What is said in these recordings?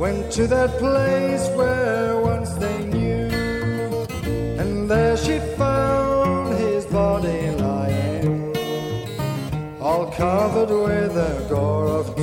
went to that place where once they knew, and there she found his body lying, all covered with a gore of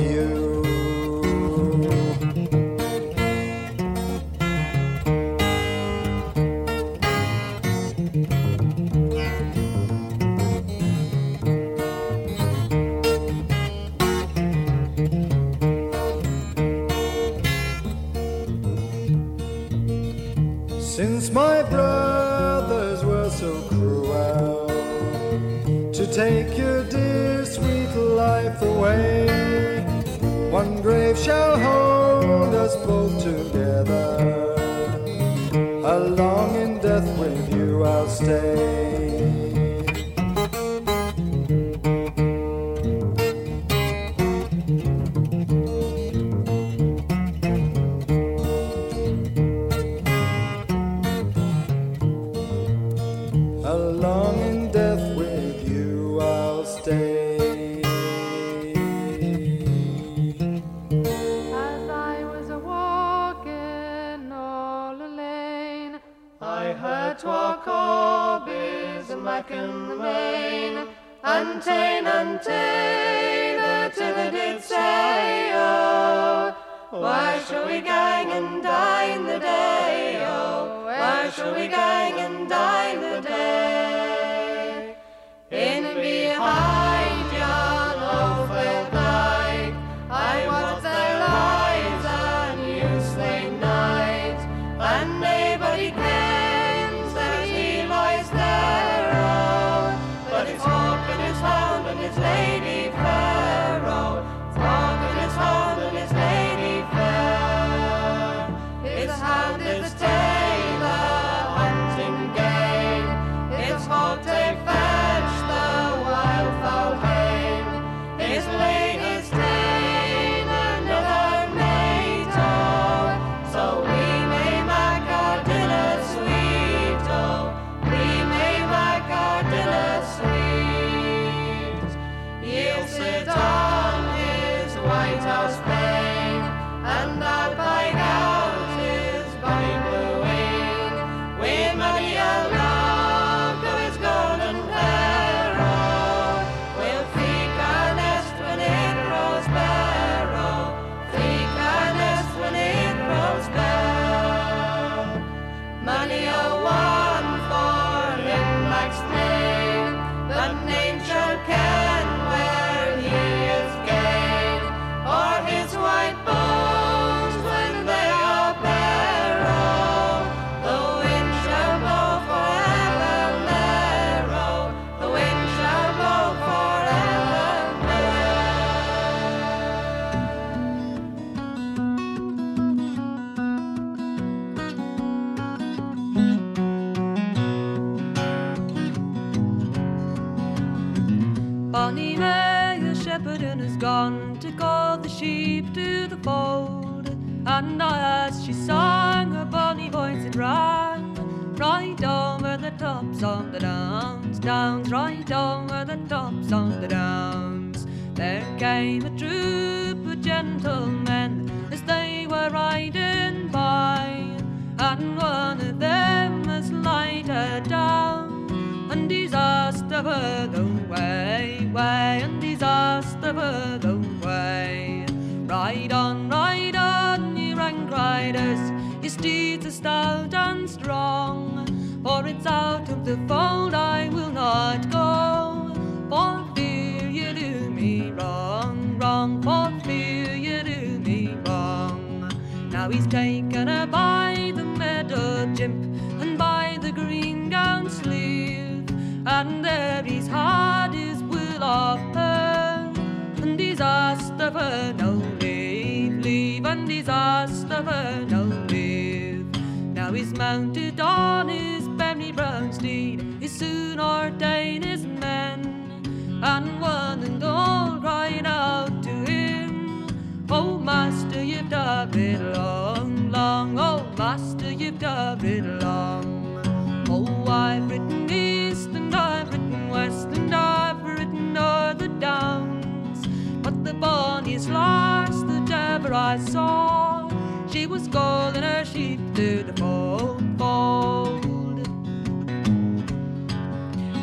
of the way, way, and asked of the way. Ride on, ride on, ye rank riders, your steeds are stout and strong. For it's out of the fold I will not go, for fear you do me wrong, wrong, for fear you do me wrong. Now he's taken a by and there he's had his will of her, and of her no leave, leave, and of her no leave. Now he's mounted on his berry brown steed, he's soon ordained his men, and one and all cried out to him, Oh, master, you've done it long, long. Oh, master, you've done it long. Oh, I've written I've written and I've written o'er the downs. But the bonniest lass that ever I saw, she was calling her sheep to the fold, fold.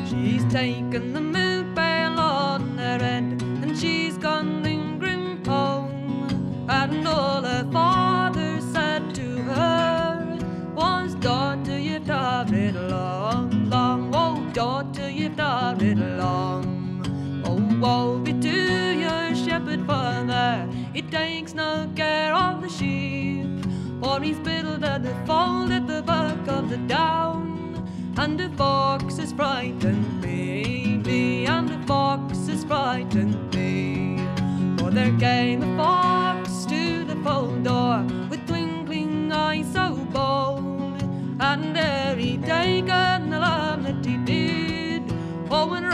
She's taken the milk pail on her head and she's gone lingering home. And all her father it long. Oh, woe be to your shepherd father, he takes no care of the sheep. For he's built at the fold at the back of the down. And the fox is frightened me, me, and the fox is frightened me. For there came a fox to the fold door with twinkling eyes so bold, and there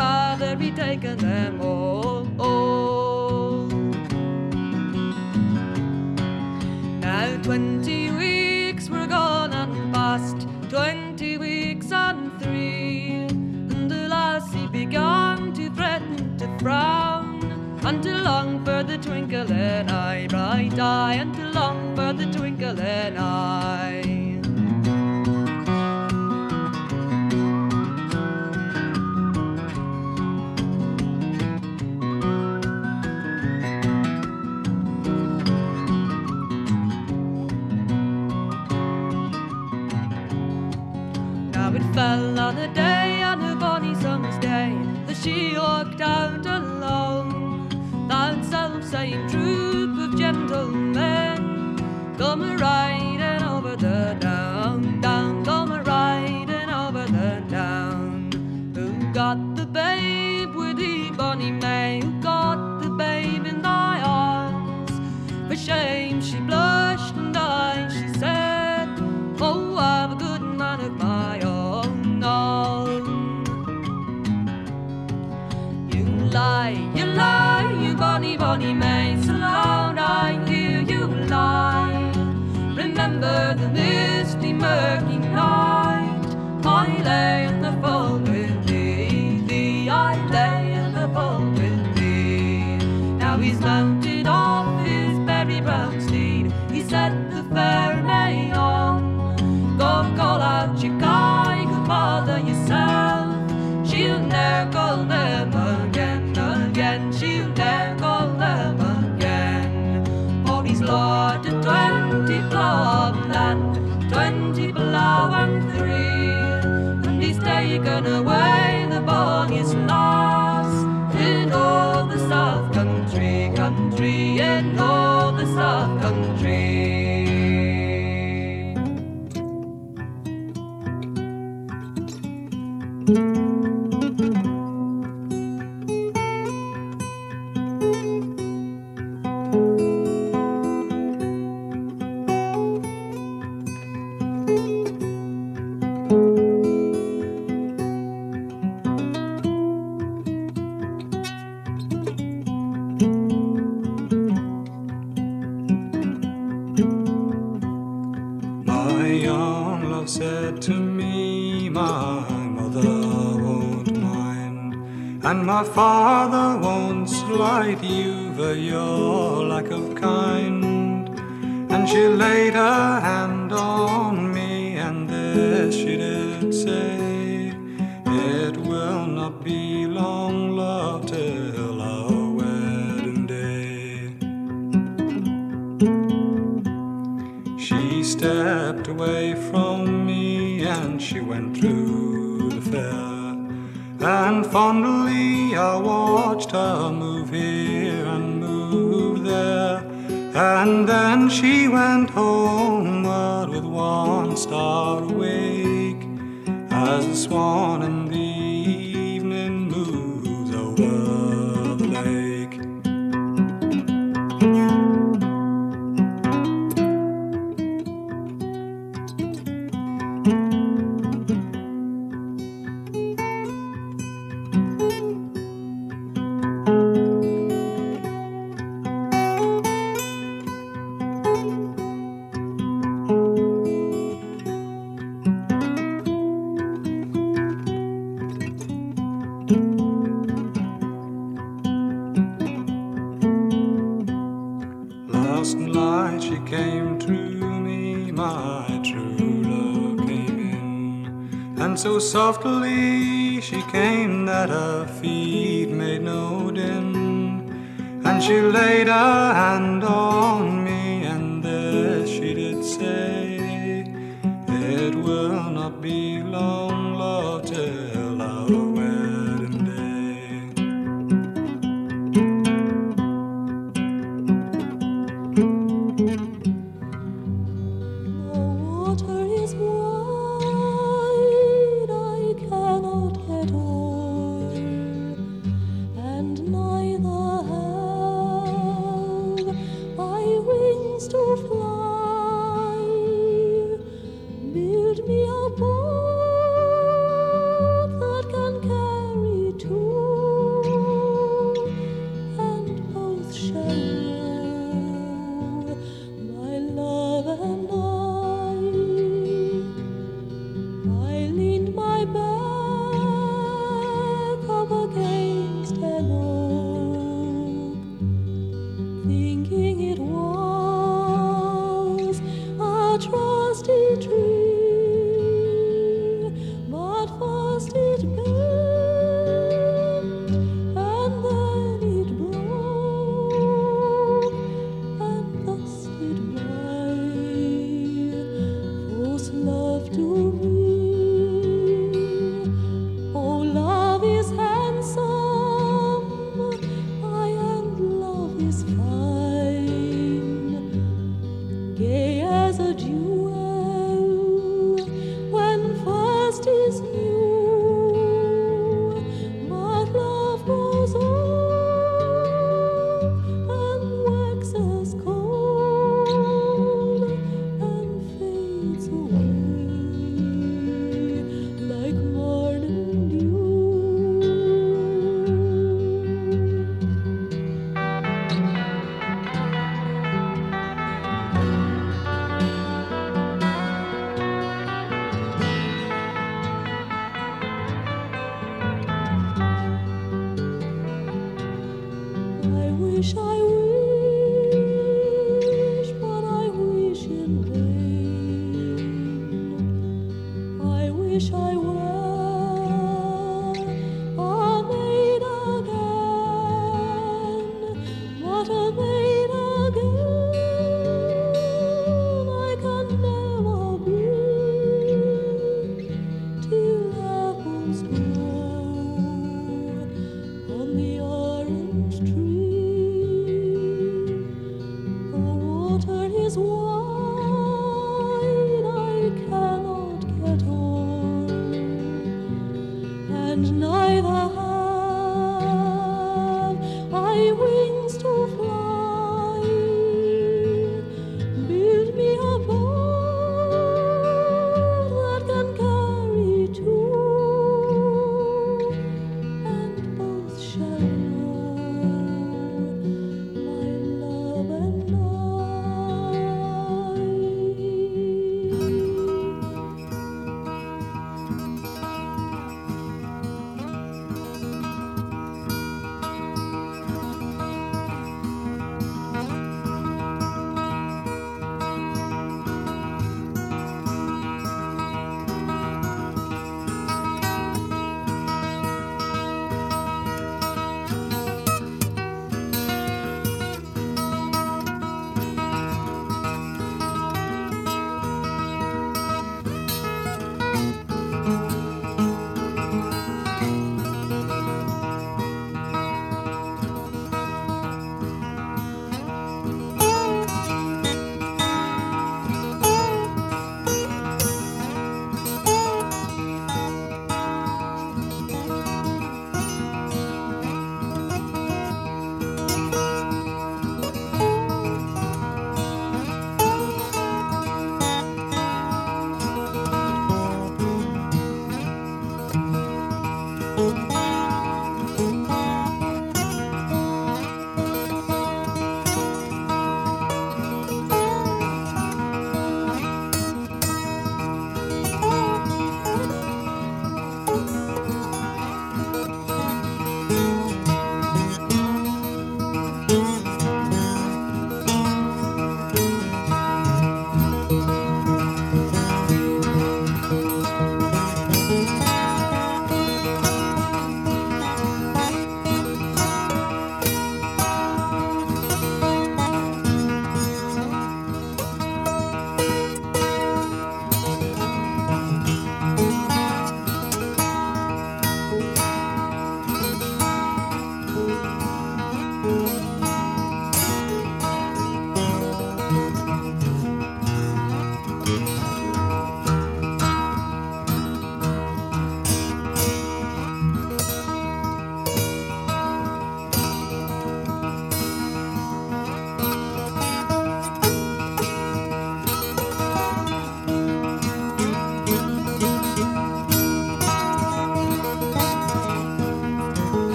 rather be taken them all. Oh, all. Oh. Now twenty weeks were gone and past, twenty weeks and three, and the lassie began to threaten to frown, and to long for the twinkle twinkling eye, bright eye, and to long for the twinkle twinkling eye. the dirt. remains alone, I hear you lie. Remember the misty murk. has swan in the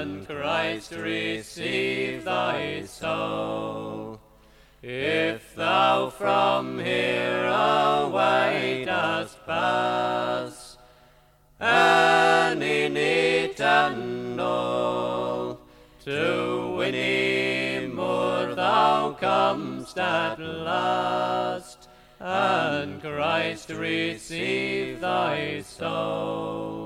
and Christ receive thy soul. If thou from here away dost pass, and in eternal to Whinny Moor thou comest at last, and Christ receive thy soul.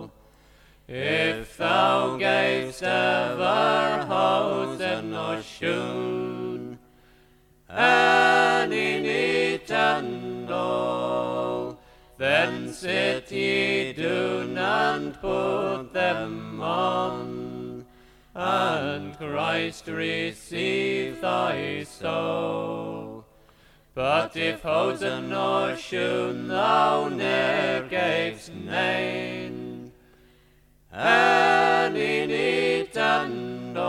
If thou gavest ever hosen or shoon, and in eternal, then sit ye down and put them on, and Christ receive thy soul. But if hosen or shoon thou ne'er gavest name, and in eternal,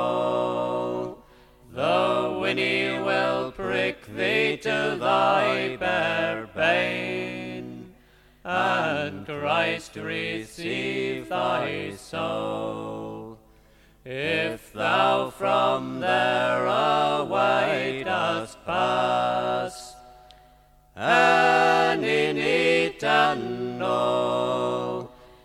the winnie will prick thee to thy bare bane, and Christ receive thy soul. If thou from there away dost pass, and in eternal,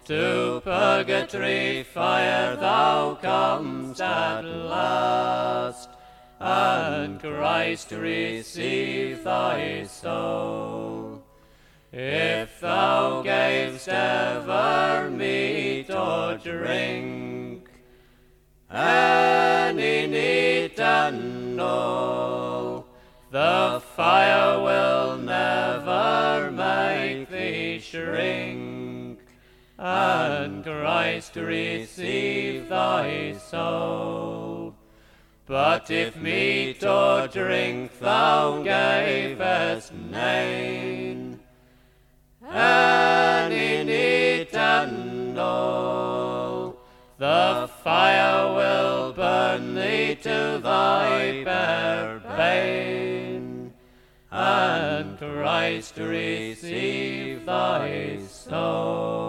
to purgatory fire thou comest at last, and Christ receive thy soul. If thou gavest ever meat or drink, and in eternal, the fire Christ receive thy soul. But if meat or drink thou gavest name, and in eternal, the fire will burn thee to thy bare bane, and Christ to receive thy soul.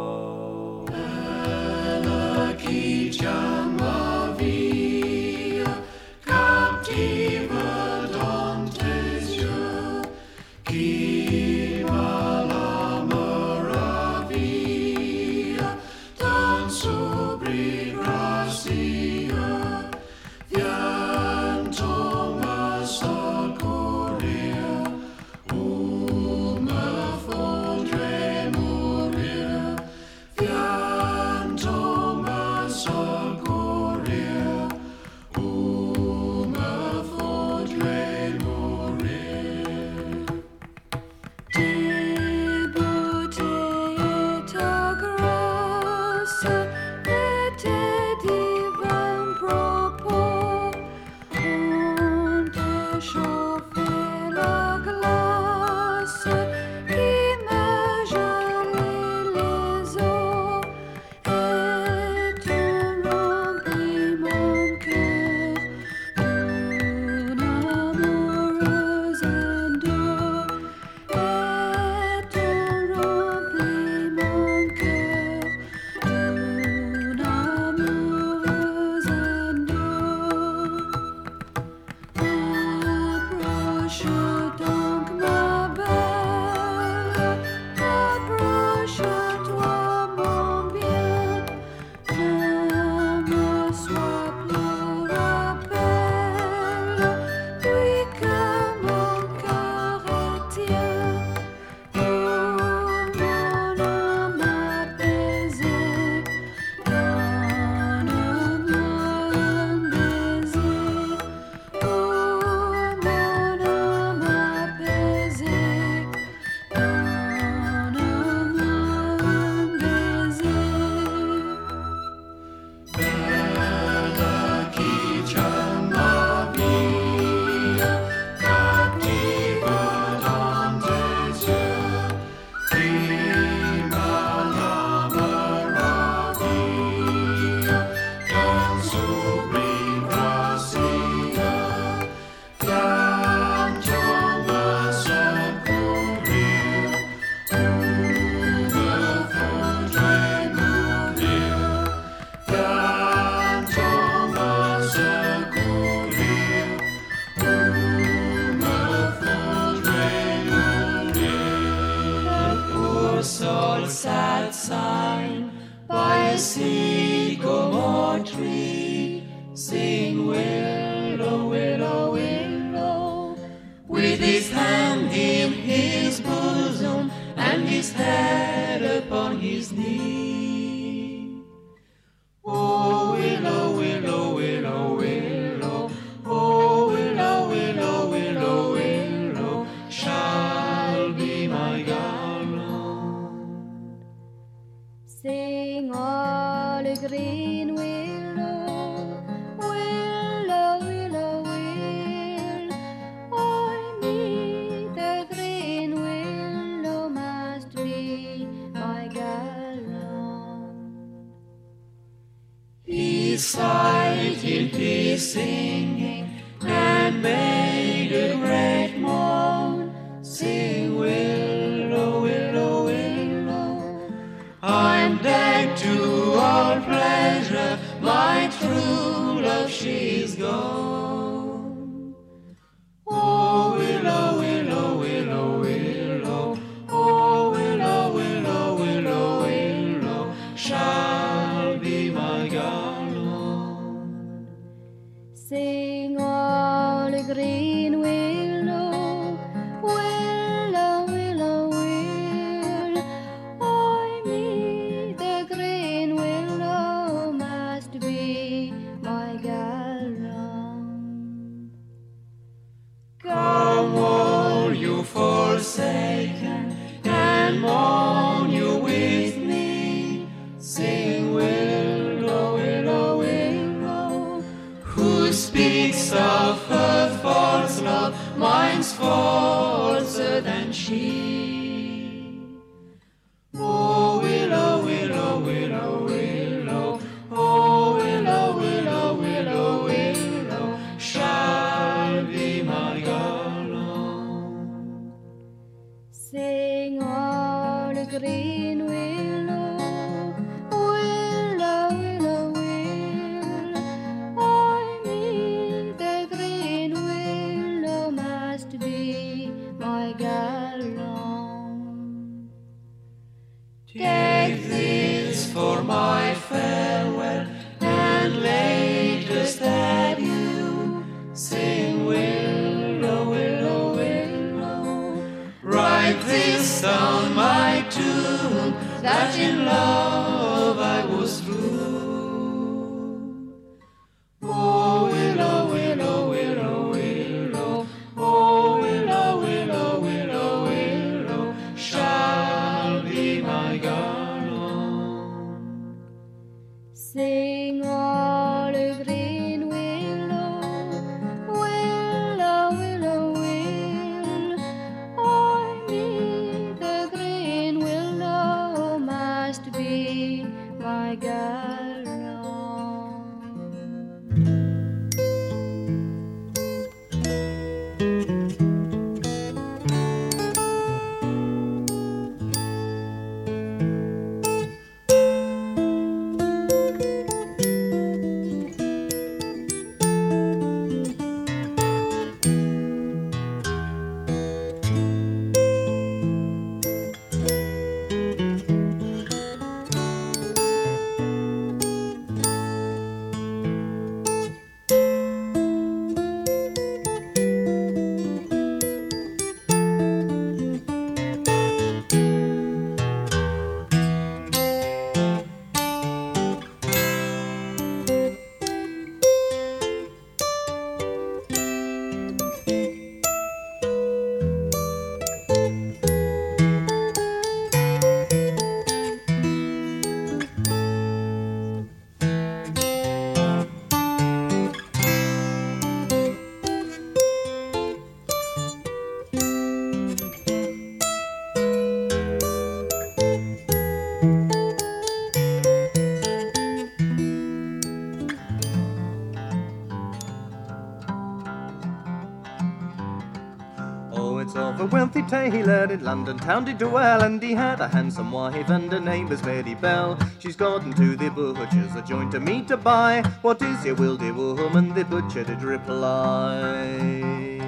A wealthy tailor in London town did dwell, and he had a handsome wife, and her name was Mary Bell. She's gotten to the butcher's a joint of meat to buy. What is your will, dear woman? The butcher did reply.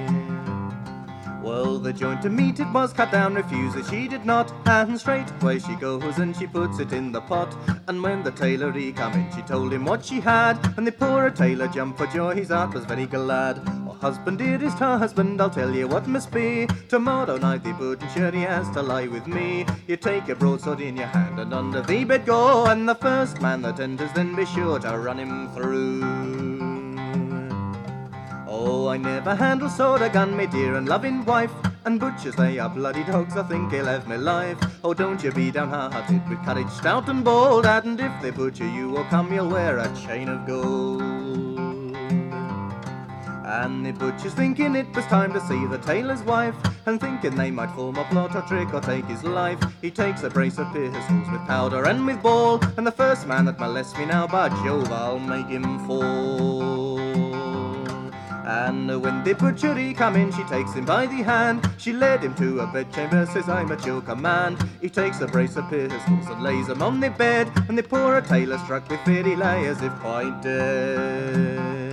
Well, the joint of meat it was cut down, refuses she did not, and straight away she goes and she puts it in the pot. And when the tailor he come in, she told him what she had, and the poor tailor jumped for joy, his heart was very glad. Oh, husband, dearest her husband, I'll tell you what must be. Tomorrow night the butcher he has to lie with me. You take a broadsword in your hand and under the bed go, and the first man that enters then be sure to run him through. Oh, I never handle sword or gun, me dear and loving wife. And butchers, they are bloody dogs, I think he'll have me life. Oh, don't you be downhearted with courage stout and bold. And if they butcher you or come, you'll wear a chain of gold. And the butcher's thinking it was time to see the tailor's wife, and thinking they might form a plot or trick or take his life. He takes a brace of pistols with powder and with ball, and the first man that molests me now, by Jove, I'll make him fall. And when the butcher he come in, she takes him by the hand. She led him to a bedchamber, says I'm at your command. He takes a brace of pistols and lays on the bed, and the poor tailor struck with fear, he lay as if quite dead.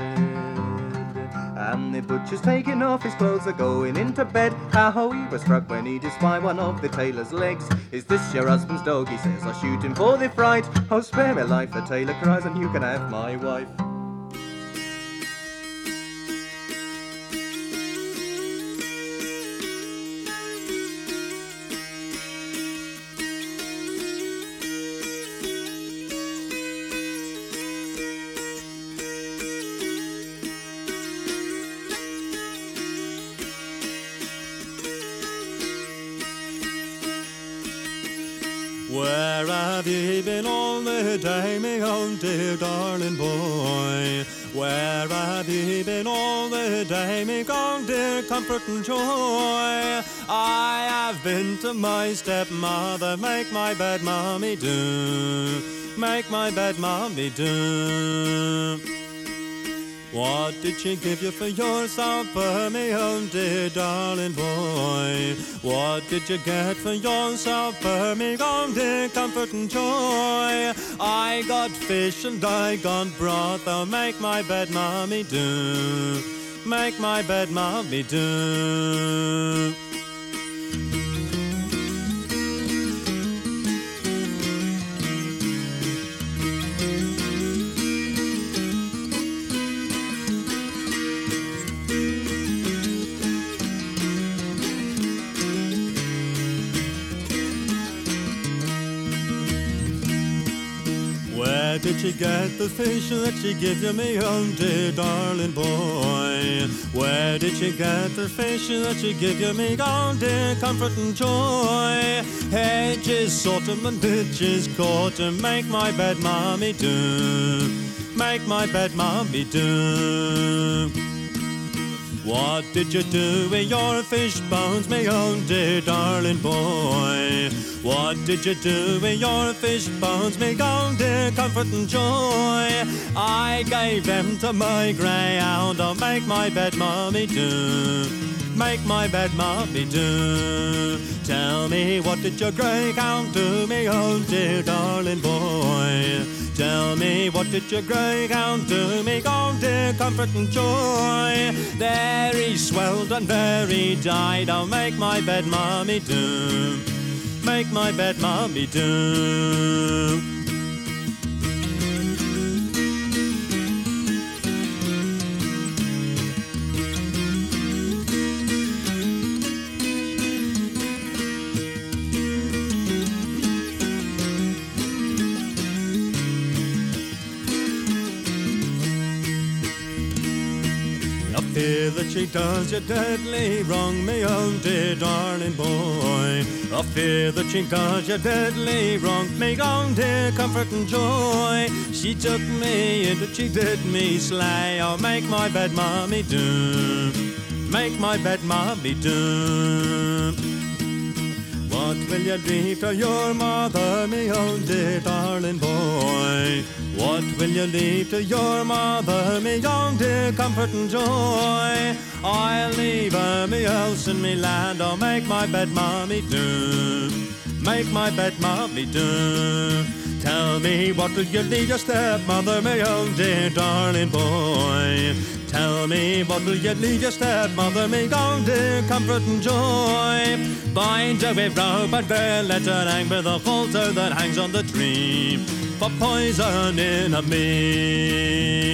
The butcher's taking off his clothes, are going into bed. How he was struck when he descried one of the tailor's legs. Is this your husband's dog? He says, I'll shoot him for the fright. Oh, spare me life, the tailor cries, and you can have my wife. Comfort and joy? I have been to my stepmother, make my bed, mommy, do. Make my bed, mommy, do. What did she give you for your supper, me own dear darling boy? What did you get for your supper, me own dear comfort and joy? I got fish and I got broth, oh make my bed, mommy, do. Make my bed, mommy, do. Where did she get the fish that she give you, me own dear darling boy? Where did she get the fish that she give you, me own dear comfort and joy? Hedges, sort 'em and ditches, caught 'em, make my bed, mommy, do. Make my bed, mommy, do. What did you do with your fish bones, me own dear darling boy? What did you do with your fish bones, me own dear comfort and joy? I gave them to my greyhound, I'll make my bed, mommy, do. Make my bed, mommy, do. Tell me, what did your greyhound do, me own dear darling boy? Tell me, what did your greyhound do, me own dear comfort and joy? He swelled and he died, I'll make my bed, mommy, do. Make my bed, mommy, do. Fear that she does you deadly wrong, me own dear darling boy. I fear that she does you deadly wrong, me own dear comfort and joy. She took me but she did me slay. I'll make my bed, mommy, do. Make my bed, mommy, do. What will you leave to your mother, me dear darling boy? What will you leave to your mother, me young dear comfort and joy? I'll leave her me house and me land, I'll make my bed, mommy, do. Make my bed, mommy, do. Tell me, what will you leave your stepmother, me own dear darling boy? Tell me, what will you leave your stepmother, me own dear comfort and joy? Bind her with rope and veil, let her hang with the halter that hangs on the tree. For poison in of me.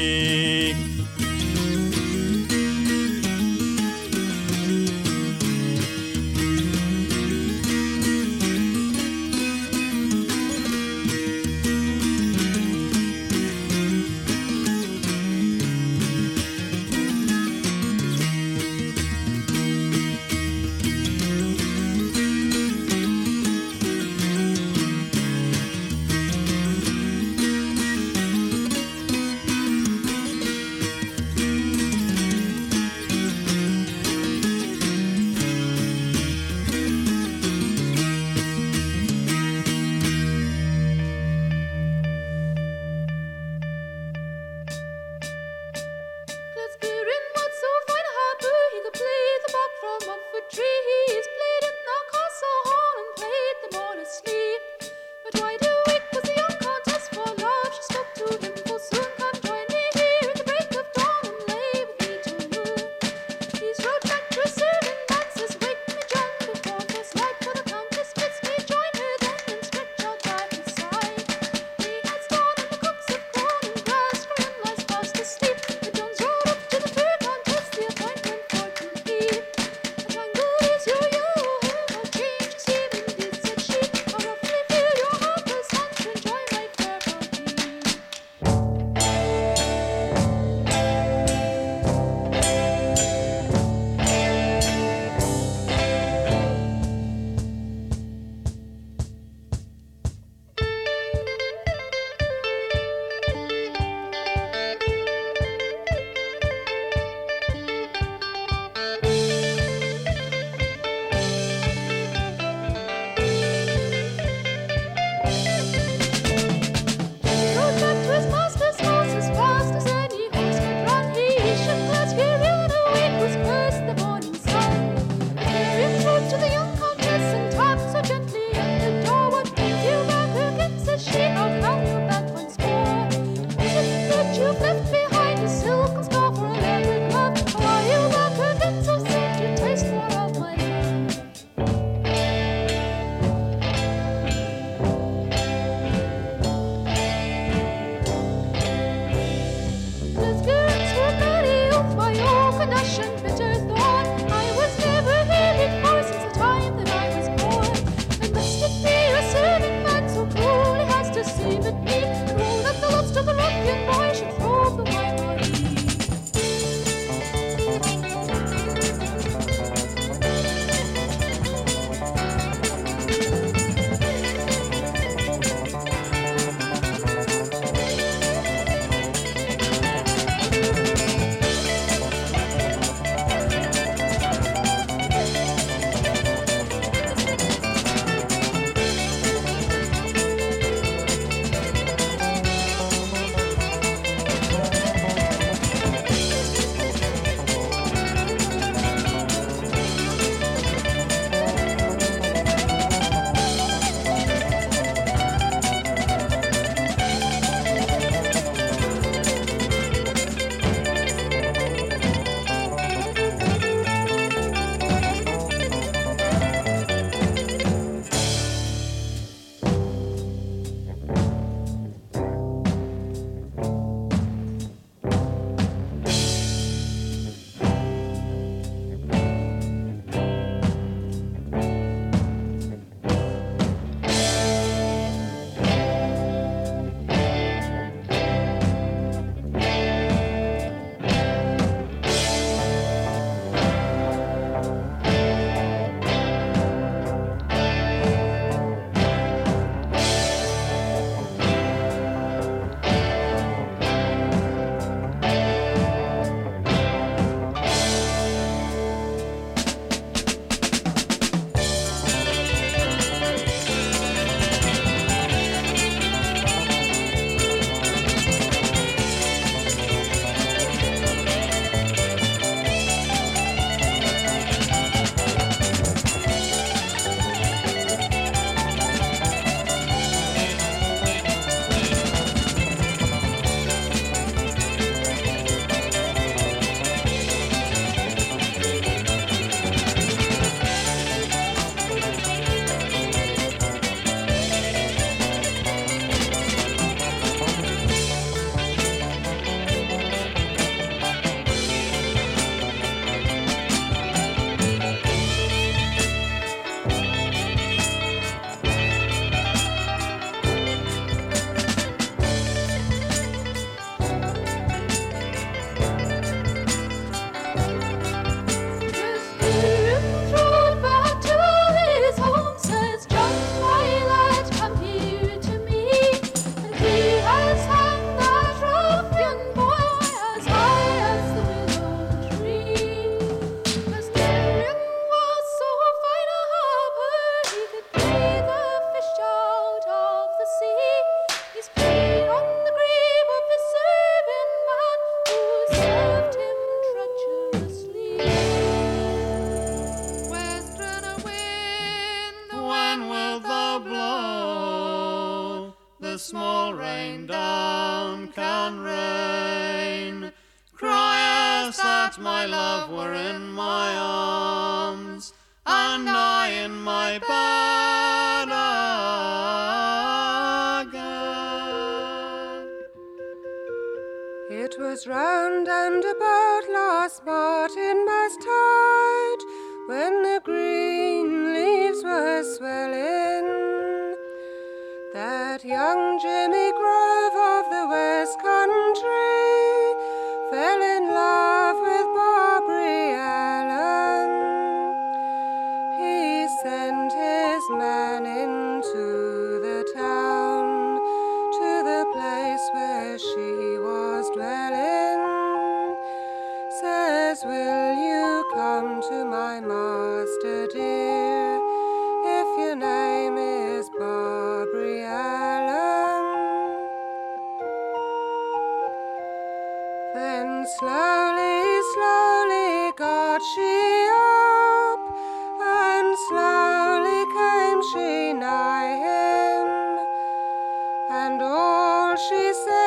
Shan't get any better.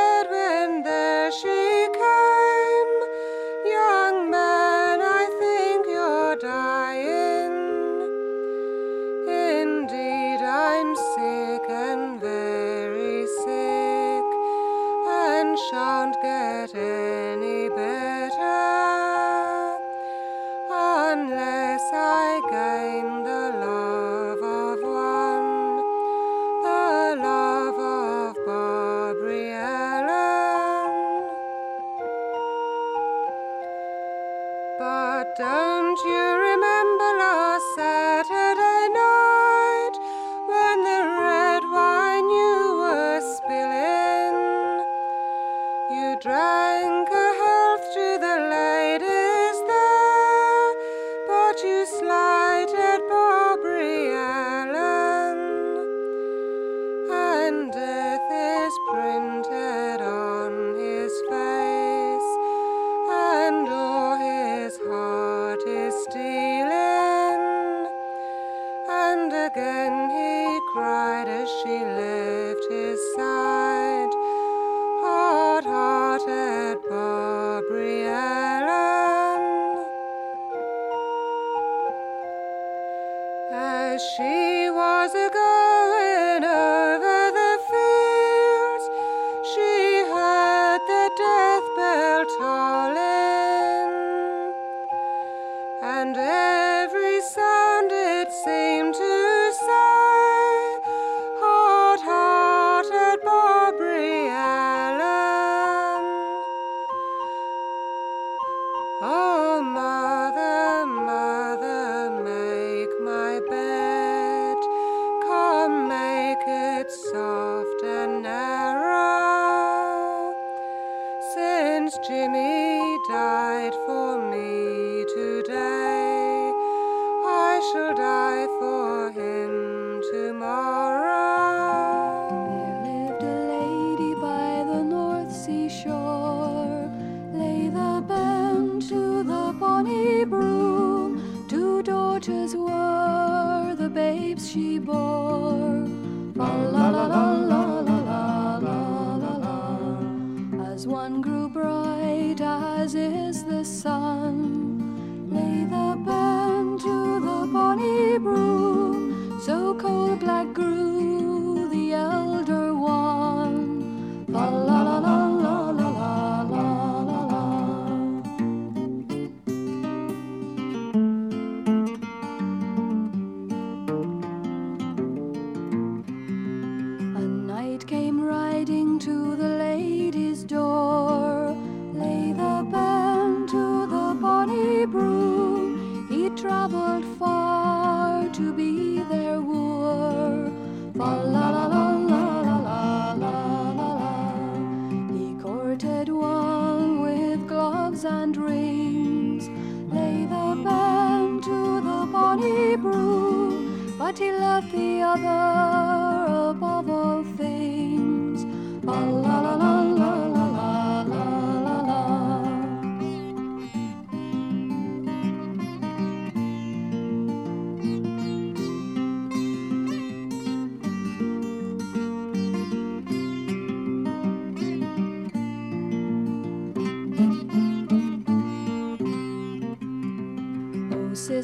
Oh, mother, mother,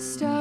stars.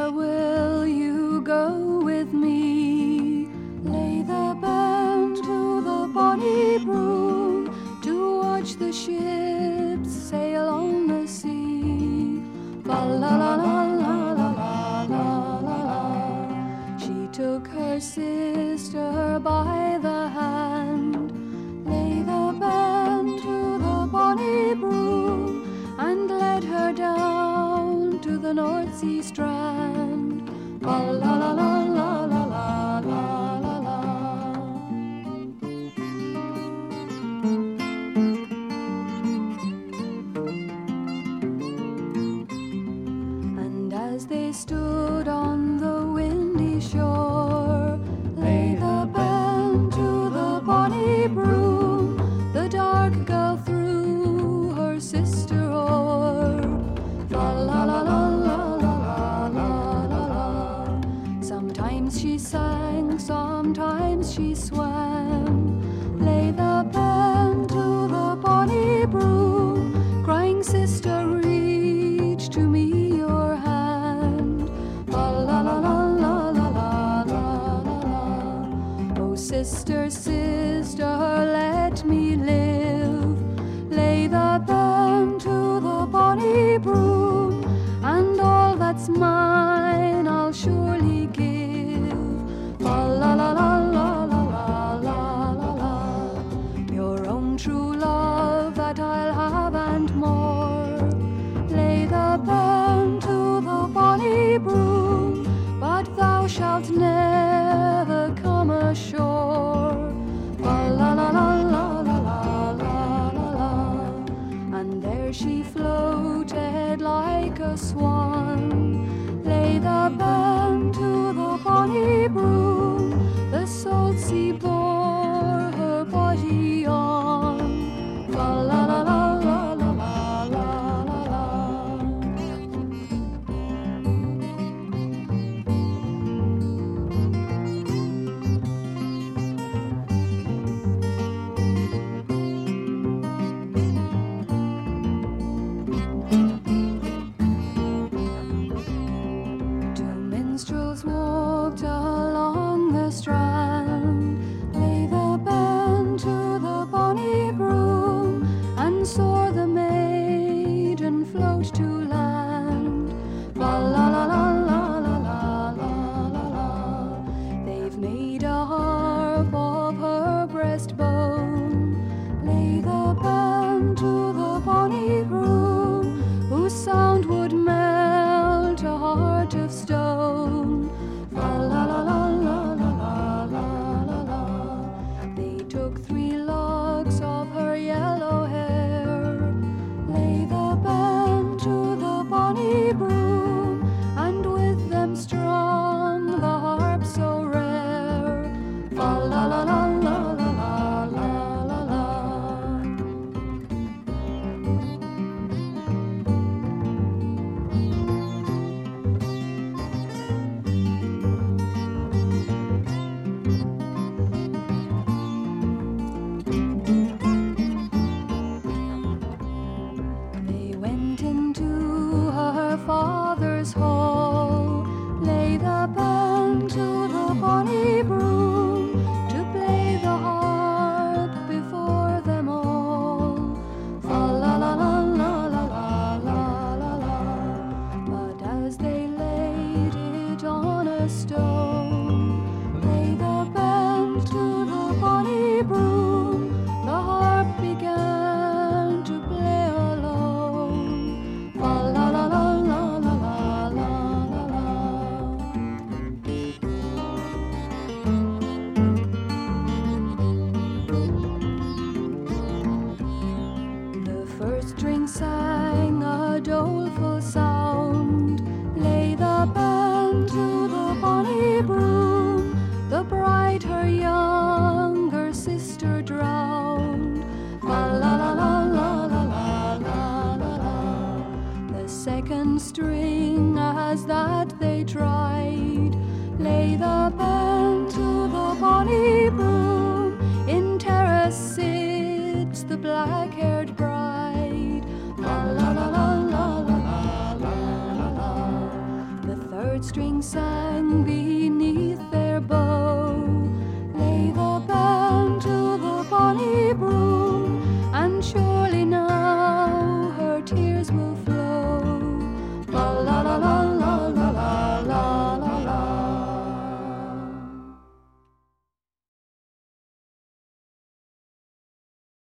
swan.